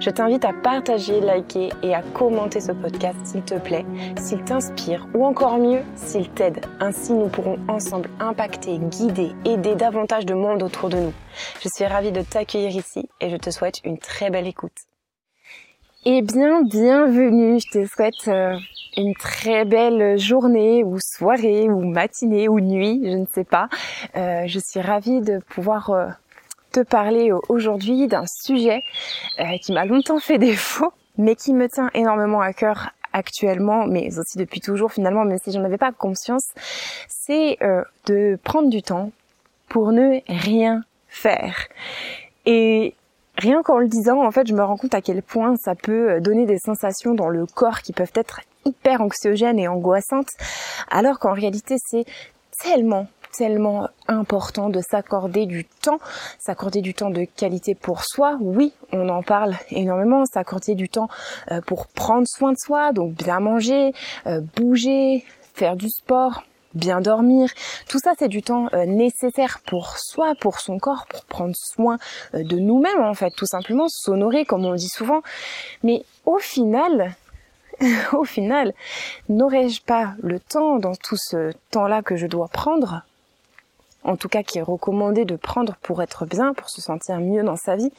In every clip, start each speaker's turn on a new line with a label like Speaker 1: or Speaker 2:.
Speaker 1: Je t'invite à partager, liker et à commenter ce podcast s'il te plaît, s'il t'inspire ou encore mieux, s'il t'aide. Ainsi, nous pourrons ensemble impacter, guider, aider davantage de monde autour de nous. Je suis ravie de t'accueillir ici et je te souhaite une très belle écoute. Eh bien, bienvenue. Je te souhaite euh, une très belle journée ou soirée ou matinée ou nuit, je ne sais pas. Euh, je suis ravie de pouvoir euh, te parler aujourd'hui d'un sujet euh, qui m'a longtemps fait défaut, mais qui me tient énormément à cœur actuellement, mais aussi depuis toujours finalement, même si j'en avais pas conscience, c'est euh, de prendre du temps pour ne rien faire. Et rien qu'en le disant, en fait, je me rends compte à quel point ça peut donner des sensations dans le corps qui peuvent être hyper anxiogènes et angoissantes, alors qu'en réalité c'est tellement tellement important de s'accorder du temps, s'accorder du temps de qualité pour soi. Oui, on en parle énormément, s'accorder du temps euh, pour prendre soin de soi, donc bien manger, euh, bouger, faire du sport, bien dormir. Tout ça, c'est du temps euh, nécessaire pour soi, pour son corps, pour prendre soin de nous-mêmes, en fait, tout simplement, s'honorer, comme on dit souvent. Mais au final, au final, n'aurais-je pas le temps dans tout ce temps-là que je dois prendre? En tout cas qui est recommandé de prendre pour être bien, pour se sentir mieux dans sa vie,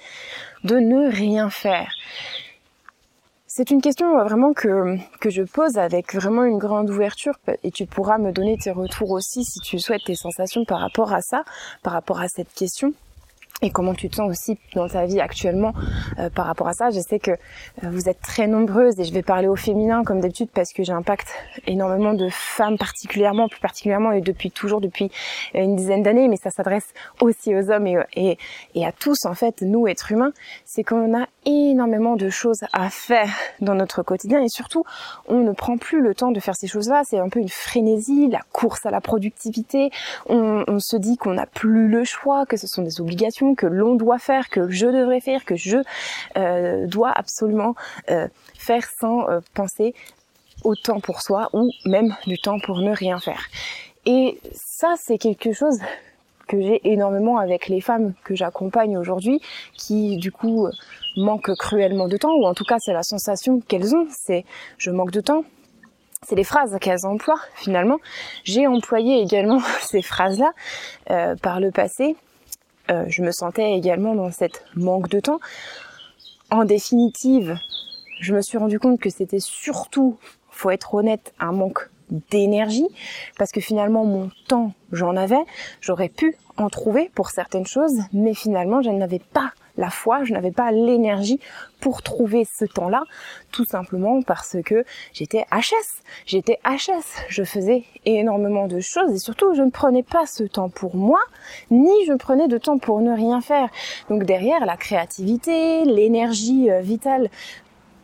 Speaker 1: de ne rien faire. C'est une question vraiment que, que je pose avec vraiment une grande ouverture et tu pourras me donner tes retours aussi si tu souhaites tes sensations par rapport à ça, par rapport à cette question et comment tu te sens aussi dans ta vie actuellement euh, par rapport à ça? Je sais que euh, vous êtes très nombreuses et je vais parler au féminin comme d'habitude parce que j'impacte énormément de femmes particulièrement, plus particulièrement et depuis toujours, depuis euh, une dizaine d'années, mais ça s'adresse aussi aux hommes et, et, et, à tous en fait, nous êtres humains, c'est qu'on a énormément de choses à faire dans notre quotidien et surtout on ne prend plus le temps de faire ces choses-là, c'est un peu une frénésie, la course à la productivité, on, se dit qu'on n'a plus le choix, que ce sont des obligations, que l'on doit faire, que je devrais faire, que je euh, dois absolument euh, faire sans euh, penser au temps pour soi ou même du temps pour ne rien faire. Et ça, c'est quelque chose que j'ai énormément avec les femmes que j'accompagne aujourd'hui, qui du coup manquent cruellement de temps, ou en tout cas c'est la sensation qu'elles ont, c'est je manque de temps, c'est les phrases qu'elles emploient finalement. J'ai employé également ces phrases-là euh, par le passé euh, je me sentais également dans cette manque de temps. En définitive, je me suis rendu compte que c'était surtout, faut être honnête, un manque d'énergie parce que finalement mon temps j'en avais, j'aurais pu en trouver pour certaines choses, mais finalement je n'avais pas la foi, je n'avais pas l'énergie pour trouver ce temps-là, tout simplement parce que j'étais HS. J'étais HS, je faisais énormément de choses et surtout je ne prenais pas ce temps pour moi, ni je prenais de temps pour ne rien faire. Donc derrière la créativité, l'énergie euh, vitale,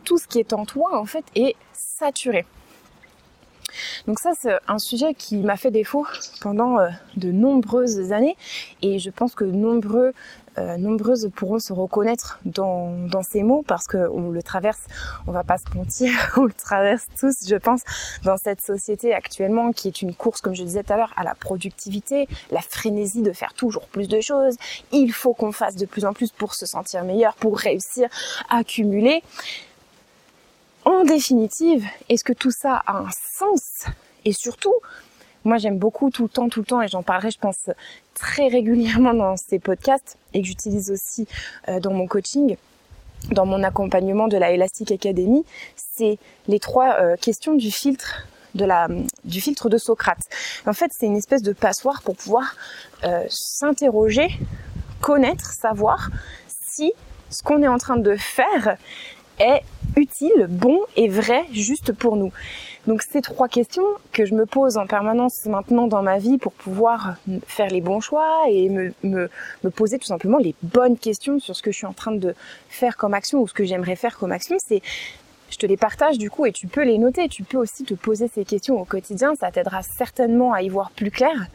Speaker 1: tout ce qui est en toi en fait est saturé. Donc ça, c'est un sujet qui m'a fait défaut pendant euh, de nombreuses années. Et je pense que nombreux, euh, nombreuses pourront se reconnaître dans, ces mots parce qu'on le traverse, on va pas se mentir, on le traverse tous, je pense, dans cette société actuellement qui est une course, comme je disais tout à l'heure, à la productivité, la frénésie de faire toujours plus de choses. Il faut qu'on fasse de plus en plus pour se sentir meilleur, pour réussir à accumuler en définitive, est-ce que tout ça a un sens? Et surtout, moi j'aime beaucoup tout le temps, tout le temps, et j'en parlerai, je pense, très régulièrement dans ces podcasts, et que j'utilise aussi euh, dans mon coaching, dans mon accompagnement de la Elastic Academy, c'est les trois euh, questions du filtre de la du filtre de Socrate. En fait, c'est une espèce de passoire pour pouvoir euh, s'interroger connaître, savoir si ce qu'on est en train de faire est utile, bon et vrai juste pour nous. Donc ces trois questions que je me pose en permanence maintenant dans ma vie pour pouvoir faire les bons choix et me, poser tout simplement les bonnes questions sur ce que je suis en train de faire comme action ou ce que j'aimerais faire comme action, c'est je te les partage du coup et tu peux les noter. Tu peux aussi te poser ces questions au quotidien. Ça t'aidera certainement à y voir plus clair.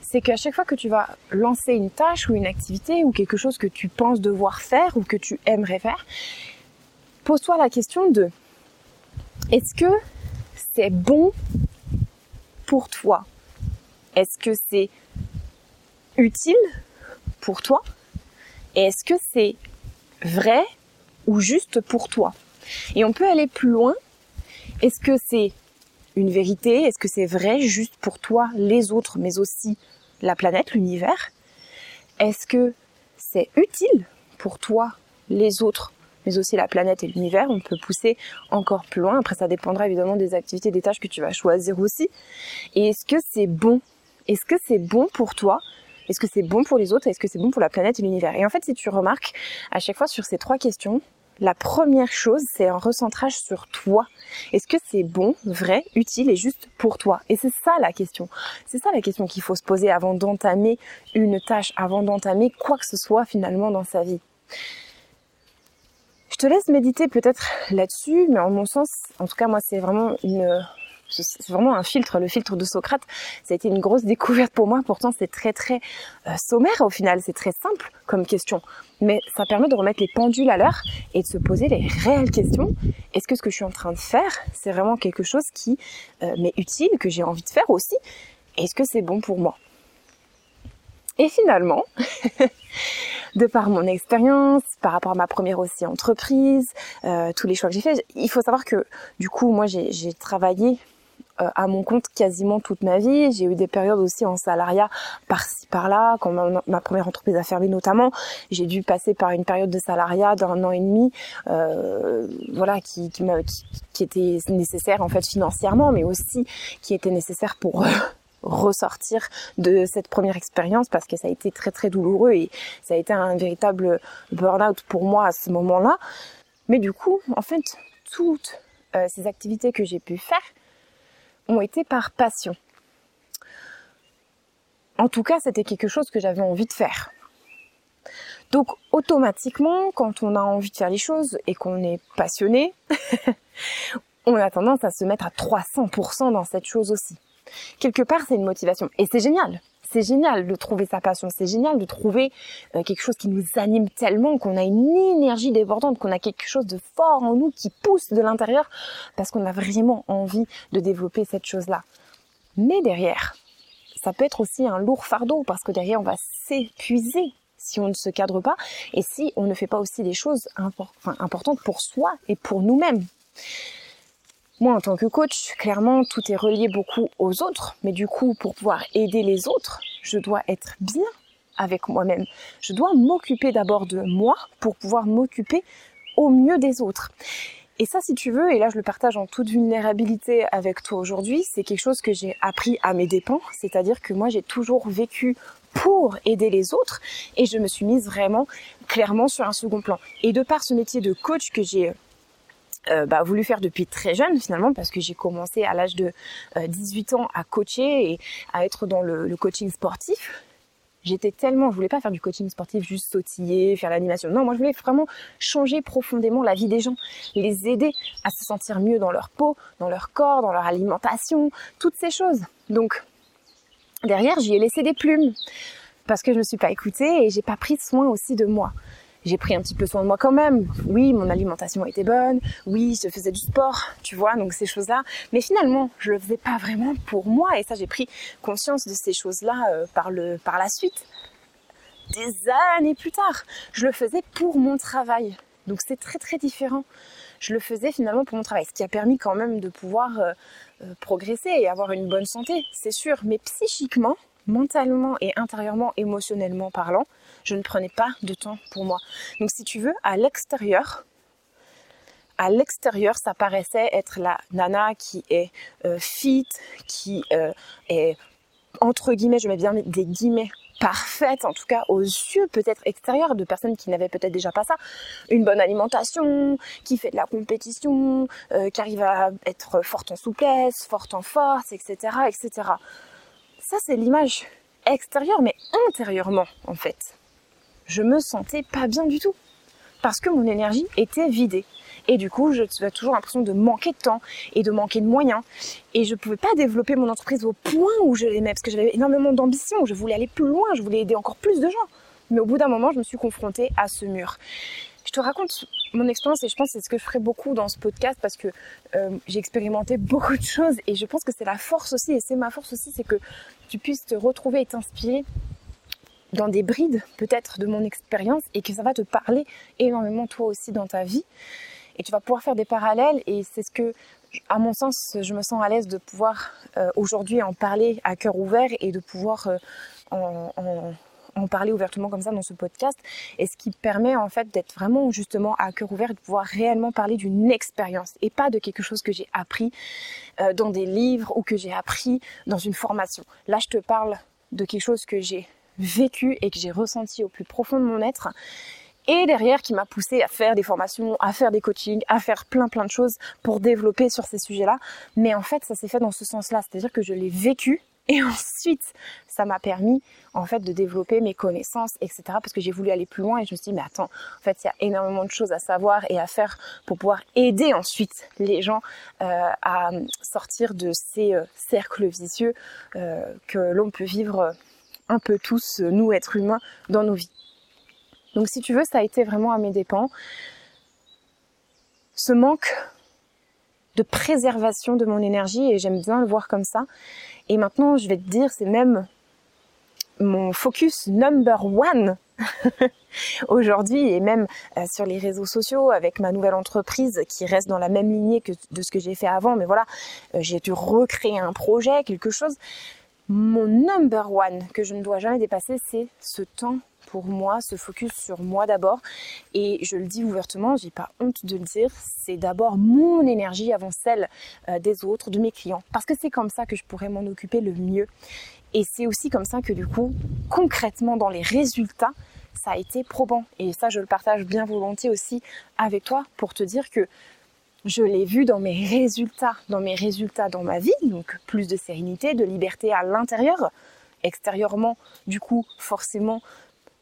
Speaker 1: C'est qu'à chaque fois que tu vas lancer une tâche ou une activité ou quelque chose que tu penses devoir faire ou que tu aimerais faire, pose-toi la question de est-ce que c'est bon pour toi? Est-ce que c'est utile pour toi? Et est-ce que c'est vrai ou juste pour toi? Et on peut aller plus loin. Est-ce que c'est une vérité? Est-ce que c'est vrai juste pour toi, les autres, mais aussi la planète, l'univers? Est-ce que c'est utile pour toi, les autres, mais aussi la planète et l'univers On peut pousser encore plus loin. Après, ça dépendra évidemment des activités, des tâches que tu vas choisir aussi. Et est-ce que c'est bon? Est-ce que c'est bon pour toi? Est-ce que c'est bon pour les autres? Est-ce que c'est bon pour la planète et l'univers? Et en fait, si tu remarques, à chaque fois sur ces trois questions, la première chose, c'est un recentrage sur toi. Est-ce que c'est bon, vrai, utile et juste pour toi? Et c'est ça la question. C'est ça la question qu'il faut se poser avant d'entamer une tâche, avant d'entamer quoi que ce soit finalement dans sa vie. Te laisse méditer peut-être là-dessus, mais en mon sens, en tout cas moi c'est vraiment une c'est vraiment un filtre, le filtre de Socrate. Ça a été une grosse découverte pour moi. Pourtant, c'est très très euh, sommaire au final. C'est très simple comme question, mais ça permet de remettre les pendules à l'heure et de se poser les réelles questions. Est-ce que ce que je suis en train de faire, c'est vraiment quelque chose qui euh, m'est utile, que j'ai envie de faire aussi? Est-ce que c'est bon pour moi? Et finalement. de par mon expérience, par rapport à ma première aussi entreprise, euh, tous les choix que j'ai faits, il faut savoir que du coup, moi, j'ai travaillé euh, à mon compte quasiment toute ma vie. J'ai eu des périodes aussi en salariat par-ci par-là, quand ma, première entreprise a fermé notamment. J'ai dû passer par une période de salariat d'un an et demi, euh, voilà, qui, qui, était nécessaire en fait financièrement, mais aussi qui était nécessaire pour ressortir de cette première expérience parce que ça a été très très douloureux et ça a été un véritable burn-out pour moi à ce moment-là. Mais du coup, en fait, toutes euh, ces activités que j'ai pu faire, ont été par passion. En tout cas, c'était quelque chose que j'avais envie de faire. Donc automatiquement, quand on a envie de faire les choses et qu'on est passionné, on a tendance à se mettre à 300% dans cette chose aussi. Quelque part, c'est une motivation. Et c'est génial c'est génial de trouver sa passion, c'est génial de trouver euh, quelque chose qui nous anime tellement, qu'on a une énergie débordante, qu'on a quelque chose de fort en nous qui pousse de l'intérieur parce qu'on a vraiment envie de développer cette chose-là. Mais derrière, ça peut être aussi un lourd fardeau parce que derrière, on va s'épuiser si on ne se cadre pas et si on ne fait pas aussi des choses importantes pour soi et pour nous-mêmes. Moi, en tant que coach, clairement, tout est relié beaucoup aux autres, mais du coup, pour pouvoir aider les autres, je dois être bien avec moi-même. Je dois m'occuper d'abord de moi pour pouvoir m'occuper au mieux des autres. Et ça, si tu veux, et là je le partage en toute vulnérabilité avec toi aujourd'hui, c'est quelque chose que j'ai appris à mes dépens, c'est-à-dire que moi j'ai toujours vécu pour aider les autres et je me suis mise vraiment clairement sur un second plan. Et de par ce métier de coach que j'ai euh, bah, voulu faire depuis très jeune finalement parce que j'ai commencé à l'âge de 18 euh, ans à coacher et à être dans le, coaching sportif. J'étais tellement, je voulais pas faire du coaching sportif juste sautiller, faire l'animation. Non, moi je voulais vraiment changer profondément la vie des gens, les aider à se sentir mieux dans leur peau, dans leur corps, dans leur alimentation, toutes ces choses. Donc derrière, j'y ai laissé des plumes parce que je me suis pas écoutée et j'ai pas pris soin aussi de moi j'ai pris un petit peu soin de moi quand même. Oui, mon alimentation était bonne. Oui, je faisais du sport, tu vois, donc ces choses-là. Mais finalement, je le faisais pas vraiment pour moi. Et ça, j'ai pris conscience de ces choses-là euh, par le, par la suite. Des années plus tard, je le faisais pour mon travail. Donc c'est très très différent. Je le faisais finalement pour mon travail, ce qui a permis quand même de pouvoir euh, euh, progresser et avoir une bonne santé, c'est sûr. Mais psychiquement, mentalement et intérieurement, émotionnellement parlant, je ne prenais pas de temps pour moi. Donc si tu veux, à l'extérieur, à l'extérieur, ça paraissait être la nana qui est euh, fit, qui euh, est entre guillemets, je mets bien des guillemets, parfaite, en tout cas aux yeux peut-être extérieurs de personnes qui n'avaient peut-être déjà pas ça. Une bonne alimentation, qui fait de la compétition, euh, qui arrive à être forte en souplesse, forte en force, etc., etc. Ça, c'est l'image extérieure, mais intérieurement, en fait. Je me sentais pas bien du tout. Parce que mon énergie était vidée. Et du coup, j'avais toujours l'impression de manquer de temps et de manquer de moyens. Et je pouvais pas développer mon entreprise au point où je l'aimais parce que j'avais énormément d'ambition. Je voulais aller plus loin, je voulais aider encore plus de gens. Mais au bout d'un moment, je me suis confrontée à ce mur. Je te raconte mon expérience et je pense que c'est ce que je ferai beaucoup dans ce podcast parce que euh, j'ai expérimenté beaucoup de choses et je pense que c'est la force aussi et c'est ma force aussi, c'est que tu puisses te retrouver et t'inspirer dans des brides peut-être de mon expérience et que ça va te parler énormément toi aussi dans ta vie et tu vas pouvoir faire des parallèles et c'est ce que à mon sens je me sens à l'aise de pouvoir euh, aujourd'hui en parler à cœur ouvert et de pouvoir euh, en, en, parler ouvertement comme ça dans ce podcast et ce qui permet en fait d'être vraiment justement à cœur ouvert et de pouvoir réellement parler d'une expérience et pas de quelque chose que j'ai appris euh, dans des livres ou que j'ai appris dans une formation. Là je te parle de quelque chose que j'ai vécu et que j'ai ressenti au plus profond de mon être et derrière qui m'a poussé à faire des formations, à faire des coachings, à faire plein plein de choses pour développer sur ces sujets-là. Mais en fait, ça s'est fait dans ce sens-là, c'est-à-dire que je l'ai vécu et ensuite, ça m'a permis en fait de développer mes connaissances, etc. Parce que j'ai voulu aller plus loin et je me suis dit, mais attends, en fait, il y a énormément de choses à savoir et à faire pour pouvoir aider ensuite les gens euh, à sortir de ces euh, cercles vicieux euh, que l'on peut vivre un peu tous, nous, êtres humains, dans nos vies. Donc si tu veux, ça a été vraiment à mes dépens. Ce manque de préservation de mon énergie, et j'aime bien le voir comme ça. Et maintenant, je vais te dire, c'est même mon focus number one aujourd'hui et même euh, sur les réseaux sociaux avec ma nouvelle entreprise qui reste dans la même lignée que de ce que j'ai fait avant mais voilà euh, j'ai dû recréer un projet quelque chose mon number one que je ne dois jamais dépasser c'est ce temps pour moi, se focus sur moi d'abord. Et je le dis ouvertement, j'ai pas honte de le dire, c'est d'abord mon énergie avant celle euh, des autres, de mes clients. Parce que c'est comme ça que je pourrais m'en occuper le mieux. Et c'est aussi comme ça que du coup, concrètement dans les résultats, ça a été probant. Et ça, je le partage bien volontiers aussi avec toi pour te dire que je l'ai vu dans mes résultats, dans mes résultats dans ma vie, donc plus de sérénité, de liberté à l'intérieur, extérieurement, du coup, forcément,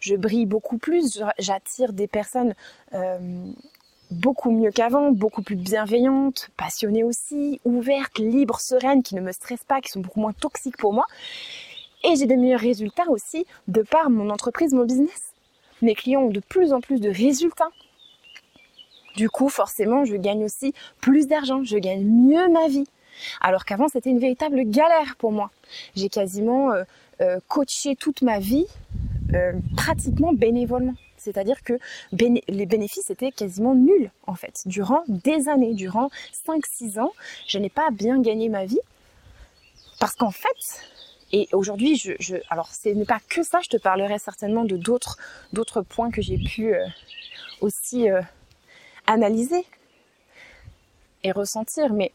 Speaker 1: je brille beaucoup plus, j'attire des personnes euh, beaucoup mieux qu'avant, beaucoup plus bienveillantes, passionnées aussi, ouvertes, libres, sereines, qui ne me stressent pas, qui sont beaucoup moins toxiques pour moi. Et j'ai des meilleurs résultats aussi de par mon entreprise, mon business. Mes clients ont de plus en plus de résultats. Du coup, forcément, je gagne aussi plus d'argent, je gagne mieux ma vie. Alors qu'avant, c'était une véritable galère pour moi. J'ai quasiment euh, euh, coaché toute ma vie euh, pratiquement bénévolement. C'est-à-dire que les bénéfices étaient quasiment nuls en fait. Durant des années, durant 5-6 ans, je n'ai pas bien gagné ma vie. Parce qu'en fait, et aujourd'hui, je, alors ce n'est pas que ça, je te parlerai certainement de d'autres, points que j'ai pu aussi analyser et ressentir. Mais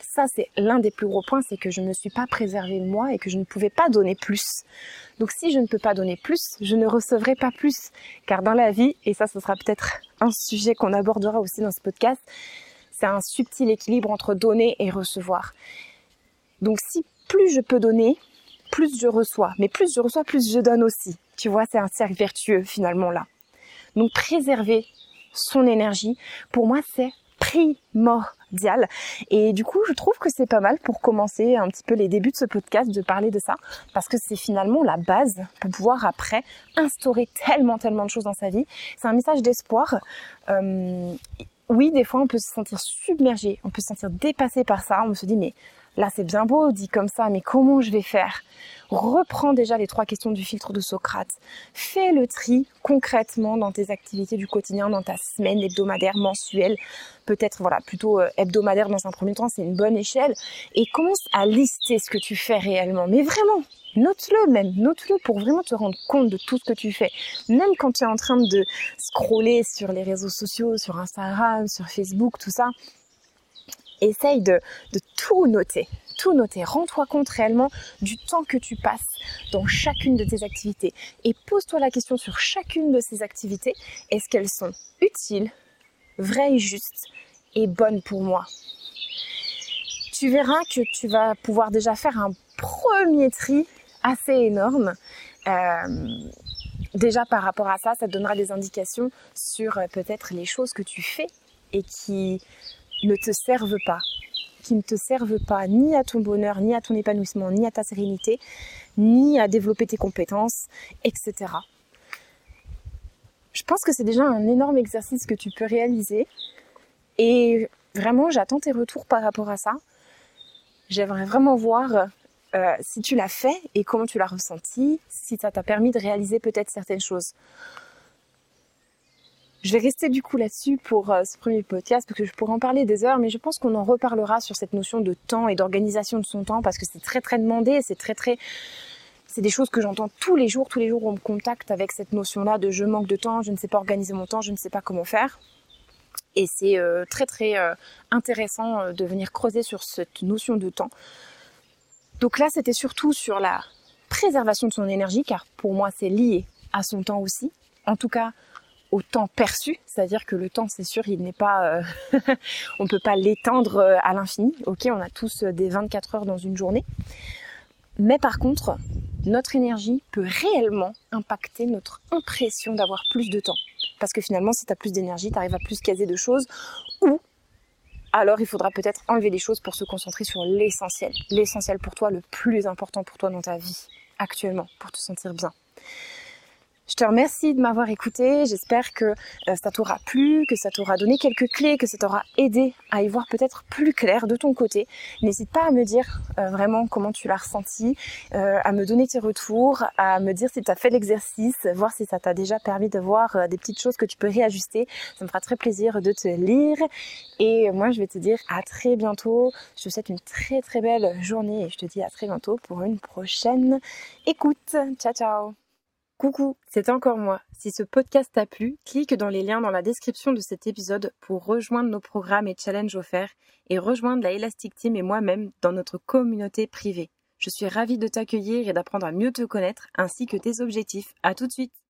Speaker 1: ça, c'est l'un des plus gros points, c'est que je ne me suis pas préservée moi et que je ne pouvais pas donner plus. Donc si je ne peux pas donner plus, je ne recevrai pas plus. Car dans la vie, et ça, ce sera peut-être un sujet qu'on abordera aussi dans ce podcast, c'est un subtil équilibre entre donner et recevoir. Donc si plus je peux donner, plus je reçois. Mais plus je reçois, plus je donne aussi. Tu vois, c'est un cercle vertueux finalement là. Donc préserver son énergie, pour moi, c'est primordial. Et du coup, je trouve que c'est pas mal pour commencer un petit peu les débuts de ce podcast de parler de ça, parce que c'est finalement la base pour pouvoir après instaurer tellement, tellement de choses dans sa vie. C'est un message d'espoir. Euh, oui, des fois, on peut se sentir submergé, on peut se sentir dépassé par ça. On se dit, mais là, c'est bien beau, dit comme ça, mais comment je vais faire? Reprends déjà les trois questions du filtre de Socrate. Fais le tri concrètement dans tes activités du quotidien, dans ta semaine hebdomadaire, mensuelle, peut-être voilà plutôt euh, hebdomadaire dans un premier temps, c'est une bonne échelle, et commence à lister ce que tu fais réellement. Mais vraiment, note-le même, note-le pour vraiment te rendre compte de tout ce que tu fais. Même quand tu es en train de scroller sur les réseaux sociaux, sur Instagram, sur Facebook, tout ça, essaye de, tout noter. tout noter. Rends-toi compte réellement du temps que tu passes dans chacune de tes activités. Et pose-toi la question sur chacune de ces activités. Est-ce qu'elles sont utiles, vraies justes et bonnes pour moi? Tu verras que tu vas pouvoir déjà faire un premier tri assez énorme. Euh, déjà par rapport à ça, ça te donnera des indications sur euh, peut-être les choses que tu fais et qui ne te servent pas, qui ne te servent pas ni à ton bonheur, ni à ton épanouissement, ni à ta sérénité, ni à développer tes compétences, etc. Je pense que c'est déjà un énorme exercice que tu peux réaliser et vraiment j'attends tes retours par rapport à ça. J'aimerais vraiment voir euh, si tu l'as fait et comment tu l'as ressenti, si ça t'a permis de réaliser peut-être certaines choses. Je vais rester du coup là-dessus pour euh, ce premier podcast parce que je pourrais en parler des heures, mais je pense qu'on en reparlera sur cette notion de temps et d'organisation de son temps parce que c'est très très demandé, c'est très très c'est des choses que j'entends tous les jours, tous les jours on me contacte avec cette notion-là de je manque de temps, je ne sais pas organiser mon temps, je ne sais pas comment faire. Et c'est euh, très très intéressant de venir creuser sur cette notion de temps donc là, c'était surtout sur la préservation de son énergie, car pour moi, c'est lié à son temps aussi. En tout cas, temps perçu, c'est-à-dire que le temps, c'est sûr, il n'est pas, euh, on peut pas l'étendre euh, à l'infini. Ok, on a tous euh, des 24 heures dans une journée, mais par contre, notre énergie peut réellement impacter notre impression d'avoir plus de temps. Parce que finalement, si tu as plus d'énergie, tu arrives à plus caser de choses ou alors il faudra peut-être enlever des choses pour se concentrer sur l'essentiel. L'essentiel pour toi, le plus important pour toi dans ta vie actuellement, pour te sentir bien. Je te remercie de m'avoir écouté. J'espère que euh, ça t'aura plu, que ça t'aura donné quelques clés, que ça t'aura aidé à y voir peut-être plus clair de ton côté. N'hésite pas à me dire euh, vraiment comment tu l'as ressenti, euh, à me donner tes retours, à me dire si tu as fait l'exercice, voir si ça t'a déjà permis de voir des petites choses que tu peux réajuster. Ça me fera très plaisir de te lire. Et moi, je vais te dire à très bientôt. Je te souhaite une très très belle journée et je te dis à très bientôt pour une prochaine écoute. Ciao ciao Coucou, c'est encore moi. Si ce podcast t'a plu, clique dans les liens dans la description de cet épisode pour rejoindre nos programmes et challenges offerts et rejoindre la Elastic Team et moi-même dans notre communauté privée. Je suis ravie de t'accueillir et d'apprendre à mieux te connaître ainsi que tes objectifs. À tout de suite!